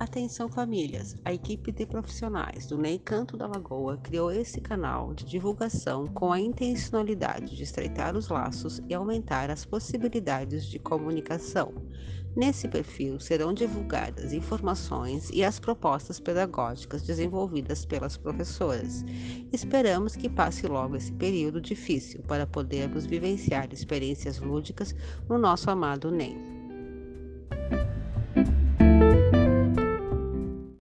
Atenção famílias, a equipe de profissionais do NEI Canto da Lagoa criou esse canal de divulgação com a intencionalidade de estreitar os laços e aumentar as possibilidades de comunicação. Nesse perfil serão divulgadas informações e as propostas pedagógicas desenvolvidas pelas professoras. Esperamos que passe logo esse período difícil para podermos vivenciar experiências lúdicas no nosso amado NEM.